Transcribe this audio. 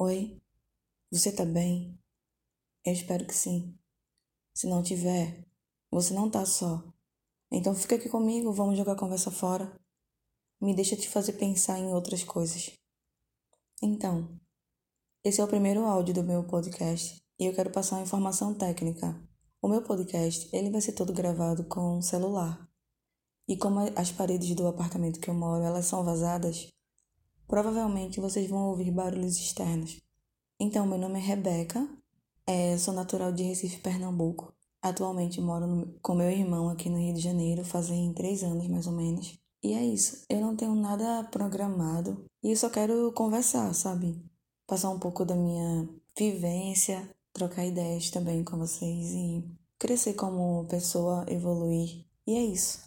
Oi, você tá bem? Eu espero que sim. Se não tiver, você não tá só. Então fica aqui comigo, vamos jogar a conversa fora. Me deixa te fazer pensar em outras coisas. Então, esse é o primeiro áudio do meu podcast e eu quero passar uma informação técnica. O meu podcast, ele vai ser todo gravado com celular. E como as paredes do apartamento que eu moro, elas são vazadas, provavelmente vocês vão ouvir barulhos externos. Então, meu nome é Rebeca, é, sou natural de Recife, Pernambuco. Atualmente moro no, com meu irmão aqui no Rio de Janeiro, fazem três anos mais ou menos. E é isso, eu não tenho nada programado e eu só quero conversar, sabe? Passar um pouco da minha vivência, trocar ideias também com vocês e crescer como pessoa, evoluir. E é isso.